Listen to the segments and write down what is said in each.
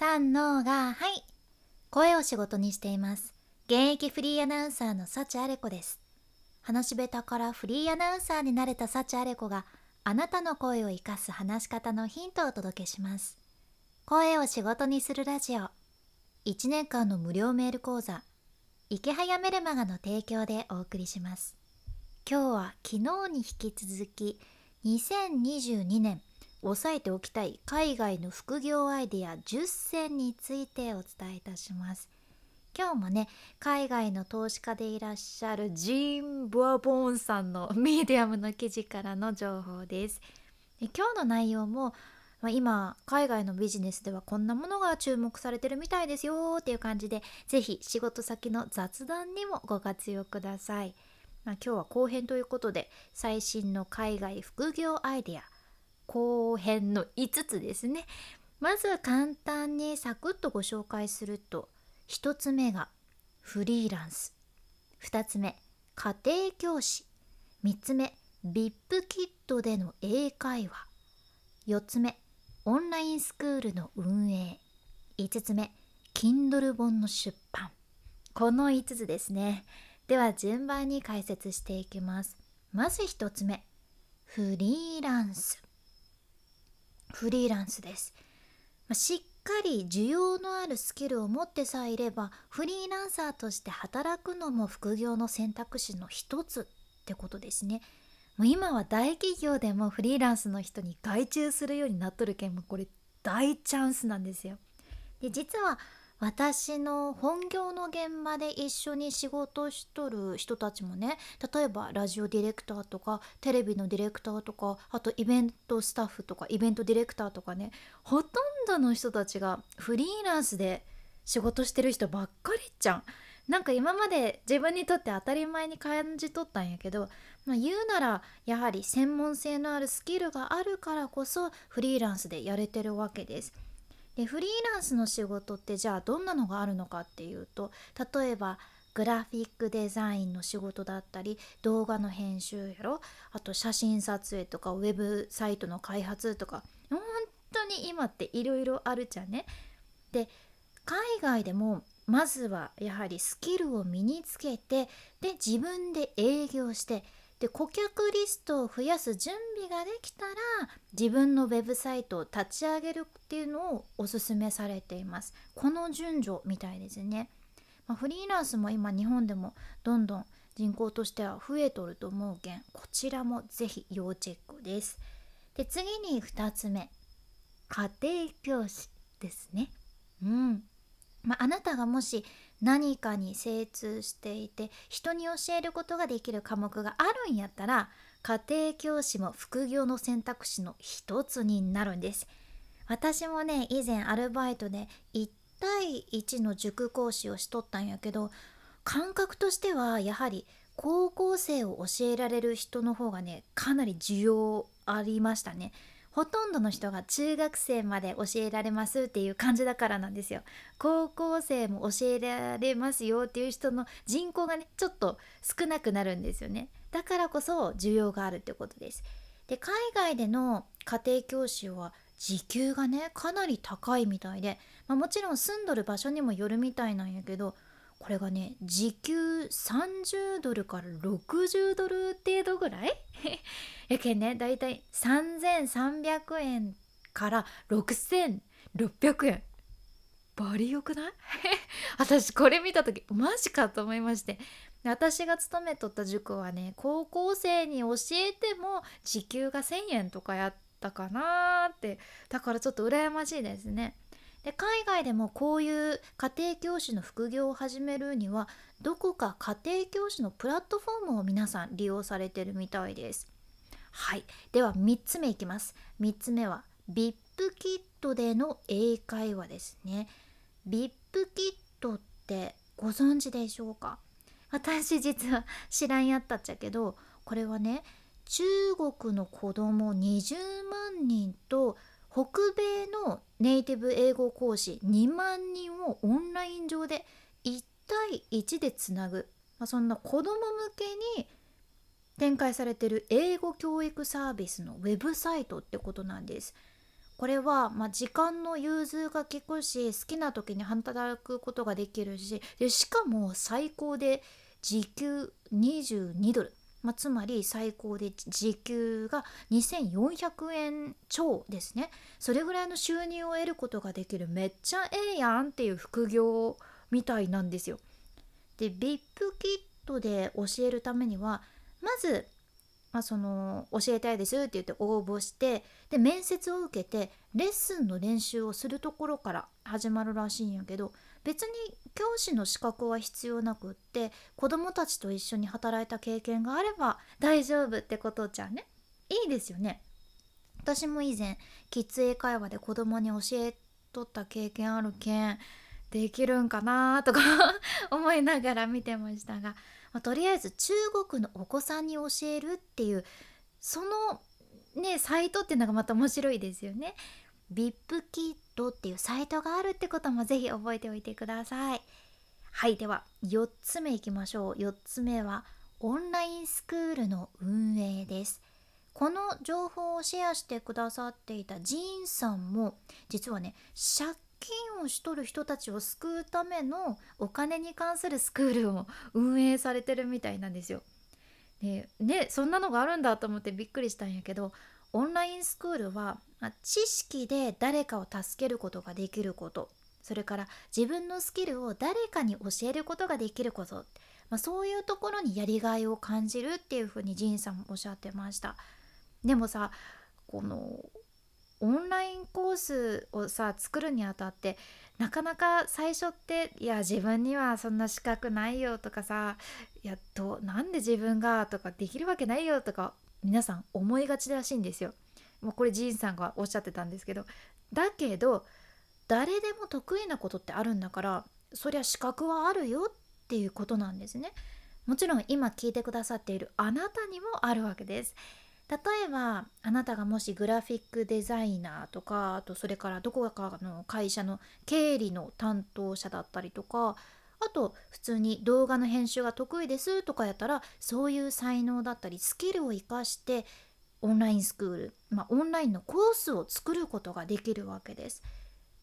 三のがはい。声を仕事にしています。現役フリーアナウンサーの幸あれ子です。話し下手からフリーアナウンサーになれた幸あれ子があなたの声を生かす話し方のヒントをお届けします。声を仕事にするラジオ。1年間の無料メール講座。池早メルマガの提供でお送りします。今日は昨日に引き続き2022年押さえておきたい海外の副業アイデア10選についてお伝えいたします。今日もね海外の投資家でいらっしゃるジーン・ブアボーンさんのミディアムの記事からの情報です。今日の内容もまあ、今海外のビジネスではこんなものが注目されてるみたいですよっていう感じで是非仕事先の雑談にもご活用ください、まあ、今日は後編ということで最新の海外副業アイデア後編の5つですね。まず簡単にサクッとご紹介すると1つ目がフリーランス。2つ目家庭教師。3つ目 VIP キットでの英会話。4つ目オンラインスクールの運営。5つ目 Kindle 本の出版。この5つですね。では順番に解説していきます。まず1つ目フリーランス。フリーランスです。ましっかり需要のあるスキルを持ってさえいればフリーランサーとして働くのも副業の選択肢の一つってことですね。もう今は大企業でもフリーランスの人に外注するようになっとるけんもこれ大チャンスなんですよ。で実は私の本業の現場で一緒に仕事しとる人たちもね例えばラジオディレクターとかテレビのディレクターとかあとイベントスタッフとかイベントディレクターとかねほとんどの人たちがフリーランスで仕事してる人ばっかりじゃん。なんか今まで自分にとって当たり前に感じ取ったんやけど、まあ、言うならやはり専門性のあるスキルがあるからこそフリーランスでやれてるわけです。でフリーランスの仕事ってじゃあどんなのがあるのかっていうと例えばグラフィックデザインの仕事だったり動画の編集やろあと写真撮影とかウェブサイトの開発とか本当に今っていろいろあるじゃんね。で海外でもまずはやはりスキルを身につけてで自分で営業してで顧客リストを増やす準備ができたら自分のウェブサイトを立ち上げるっていうのをおすすめされています。この順序みたいですね、まあ、フリーランスも今日本でもどんどん人口としては増えとると思うけんこちらもぜひ要チェックです。で次に2つ目。家庭教師ですね。うん。まあ、あなたがもし何かに精通していて人に教えることができる科目があるんやったら家庭教師も副業の選択肢の一つになるんです。私もね以前アルバイトで1対1の塾講師をしとったんやけど感覚としてはやはり高校生を教えられる人の方がねかなり需要ありましたね。ほとんどの人が中学生まで教えられますっていう感じだからなんですよ。高校生も教えられますよっていう人の人口がねちょっと少なくなるんですよね。だからこそ需要があるってことです。で海外での家庭教師は時給がねかなり高いみたいで、まあ、もちろん住んどる場所にもよるみたいなんやけどこれがね時給30ドルから60ドル程度ぐらい？やけんねだいたい3300円から6600円。バリよくない？私これ見た時マジかと思いまして。私が勤めとった塾はね高校生に教えても時給が1,000円とかやったかなーって。だからちょっと羨ましいですね。で海外でもこういう家庭教師の副業を始めるにはどこか家庭教師のプラットフォームを皆さん利用されてるみたいです。はいでは3つ目いきます。3つ目は VIP キットでの英会話ですね。VIP キットってご存知でしょうか？私実は知らんやったっちゃけどこれはね中国の子供20万人と北米のネイティブ英語講師2万人をオンライン上で1対1でつなぐ、まあ、そんな子ども向けに展開されてる英語教育サービスのウェブサイトってことなんです。これは、まあ、時間の融通が利くし好きな時に働くことができるしでしかも最高で時給22ドル、まあ、つまり最高で時給が2400円超ですねそれぐらいの収入を得ることができるめっちゃええやんっていう副業みたいなんですよ。で VIP キットで教えるためにはまずまあ、その教えたいですって言って応募してで面接を受けてレッスンの練習をするところから始まるらしいんやけど別に教師の資格は必要なくって子どもたちと一緒に働いた経験があれば大丈夫ってことじゃね？いいですよね。私も以前キッズ英会話で子供に教えとった経験あるけんできるんかなとか 思いながら見てましたがまあ、とりあえず中国のお子さんに教えるっていうそのねサイトっていうのがまた面白いですよね。VIP キットっていうサイトがあるってこともぜひ覚えておいてください。はいでは4つ目いきましょう。4つ目はオンラインスクールの運営です。この情報をシェアしてくださっていたジーンさんも実はね借金をしとる人たちを救うためのお金に関するスクールを運営されてるみたいなんですよ。でねそんなのがあるんだと思ってびっくりしたんやけどオンラインスクールは、知識で誰かを助けることができることそれから自分のスキルを誰かに教えることができること、まあ、そういうところにやりがいを感じるっていうふうにジンさんもおっしゃってました。でもさこのオンラインコースをさ作るにあたってなかなか最初っていや自分にはそんな資格ないよとかさいやどなんで自分がとかできるわけないよとか皆さん思いがちらしいんですよ。もうこれジーンさんがおっしゃってたんですけどだけど誰でも得意なことってあるんだからそりゃ資格はあるよっていうことなんですね。もちろん今聞いてくださっているあなたにもあるわけです。例えばあなたがもしグラフィックデザイナーとかあとそれからどこかの会社の経理の担当者だったりとかあと普通に動画の編集が得意ですとかやったらそういう才能だったりスキルを生かしてオンラインスクール、まあ、オンラインのコースを作ることができるわけです。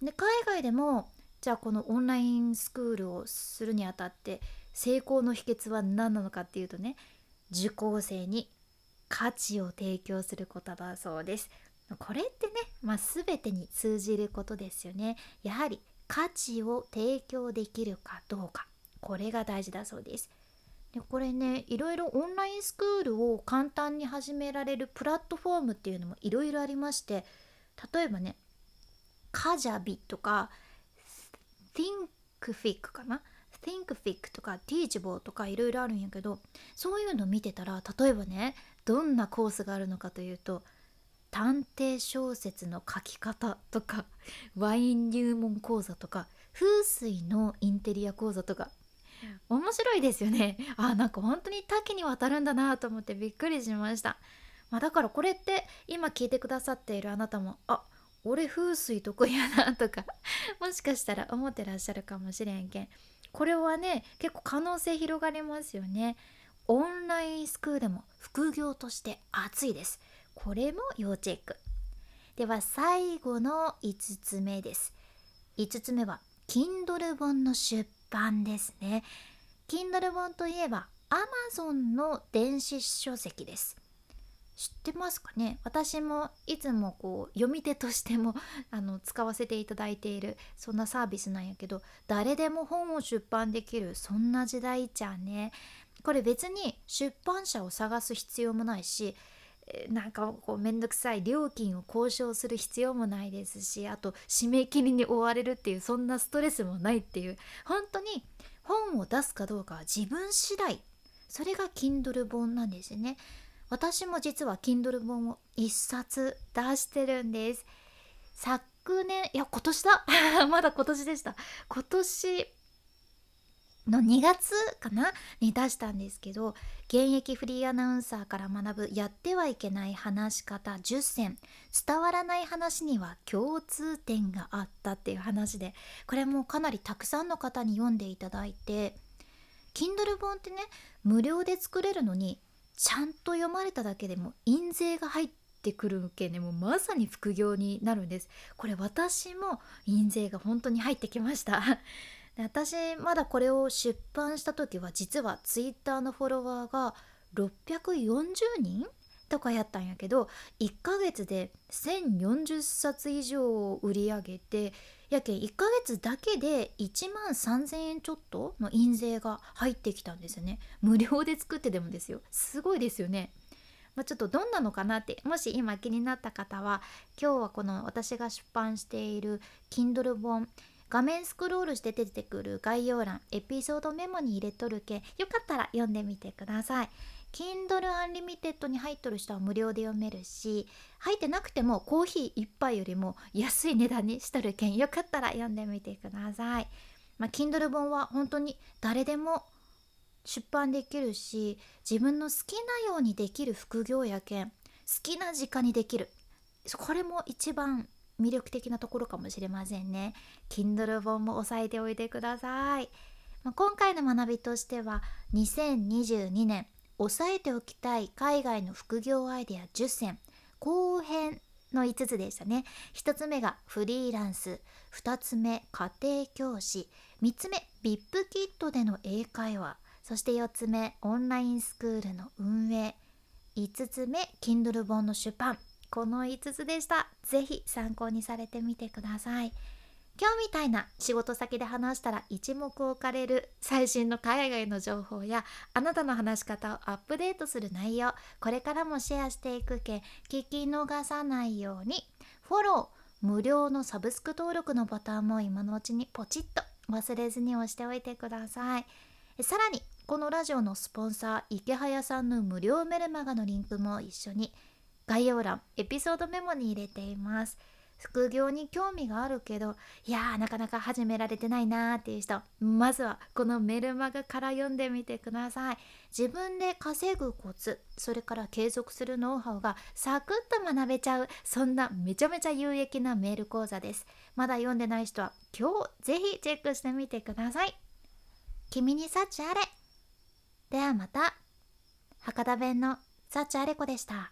で海外でもじゃあこのオンラインスクールをするにあたって成功の秘訣は何なのかっていうとね受講生に価値を提供することだそうですこれってね、まあ、全てに通じることですよねやはり価値を提供できるかどうか。これが大事だそうです。でこれねいろいろオンラインスクールを簡単に始められるプラットフォームっていうのもいろいろありまして例えばねカジャビとか ThinkFic かな？ThinkFic とか Teachable とかいろいろあるんやけどそういうの見てたら例えばねどんなコースがあるのかというと探偵小説の書き方とか ワイン入門講座とか風水のインテリア講座とか面白いですよね。あなんか本当に多岐にわたるんだなと思ってびっくりしました、まあ、だからこれって今聞いてくださっているあなたもあ俺風水得意やなとか もしかしたら思ってらっしゃるかもしれんけん。これはね結構可能性広がりますよね。オンラインスクールも副業として熱いです。これも要チェック。では最後の5つ目です。5つ目は Kindle 本の出版ですね。Kindle 本といえば Amazon の電子書籍です。知ってますかね？私もいつもこう読み手としても あの使わせていただいているそんなサービスなんやけど誰でも本を出版できるそんな時代じゃね。これ別に出版社を探す必要もないしなんかこうめんどくさい料金を交渉する必要もないですしあと締め切りに追われるっていうそんなストレスもないっていう。本当に本を出すかどうかは自分次第。それが Kindle 本なんですね。私も実は Kindle 本を1冊出してるんです。昨年いや今年だ。まだ今年でした。今年の2月かな？に出したんですけど現役フリーアナウンサーから学ぶやってはいけない話し方10選。伝わらない話には共通点があったっていう話でこれもかなりたくさんの方に読んでいただいて Kindle 本ってね無料で作れるのにちゃんと読まれただけでも印税が入ってくるわけねもうまさに副業になるんです。これ私も印税が本当に入ってきました。で私まだこれを出版した時は実はツイッターのフォロワーが640人とかやったんやけど1ヶ月で1040冊以上売り上げてやけん1ヶ月だけで1万3000円ちょっとの印税が入ってきたんですよね。無料で作ってでもですよ。すごいですよね。まあ、ちょっとどんなのかなってもし今気になった方は今日はこの私が出版している Kindle 本画面スクロールして出てくる概要欄エピソードメモに入れとるけ。よかったら読んでみてください。Kindle Unlimited に入っとる人は無料で読めるし入ってなくてもコーヒー1杯よりも安い値段にしとるけんよかったら読んでみてください、まあ、Kindle 本は本当に誰でも出版できるし自分の好きなようにできる副業やけん好きな時間にできる。これも一番魅力的なところかもしれませんね。Kindle 本も押さえておいてください、まあ、今回の学びとしては2022年押さえておきたい海外の副業アイデア10選。後編の5つでしたね。1つ目がフリーランス。2つ目家庭教師。3つ目 VIP キットでの英会話。そして4つ目オンラインスクールの運営。5つ目 Kindle 本の出版。この5つでした。是非参考にされてみてください。今日みたいな仕事先で話したら一目置かれる最新の海外の情報やあなたの話し方をアップデートする内容これからもシェアしていくけ聞き逃さないようにフォロー無料のサブスク登録のボタンも今のうちにポチッと忘れずに押しておいてください。さらにこのラジオのスポンサー池早さんの無料メルマガのリンクも一緒に概要欄エピソードメモに入れています。副業に興味があるけどいやーなかなか始められてないなーっていう人まずはこのメルマガから読んでみてください。自分で稼ぐコツそれから継続するノウハウがサクッと学べちゃうそんなめちゃめちゃ有益なメール講座です。まだ読んでない人は今日ぜひチェックしてみてください。君に幸あれ。ではまた。博多弁の幸あれ子でした。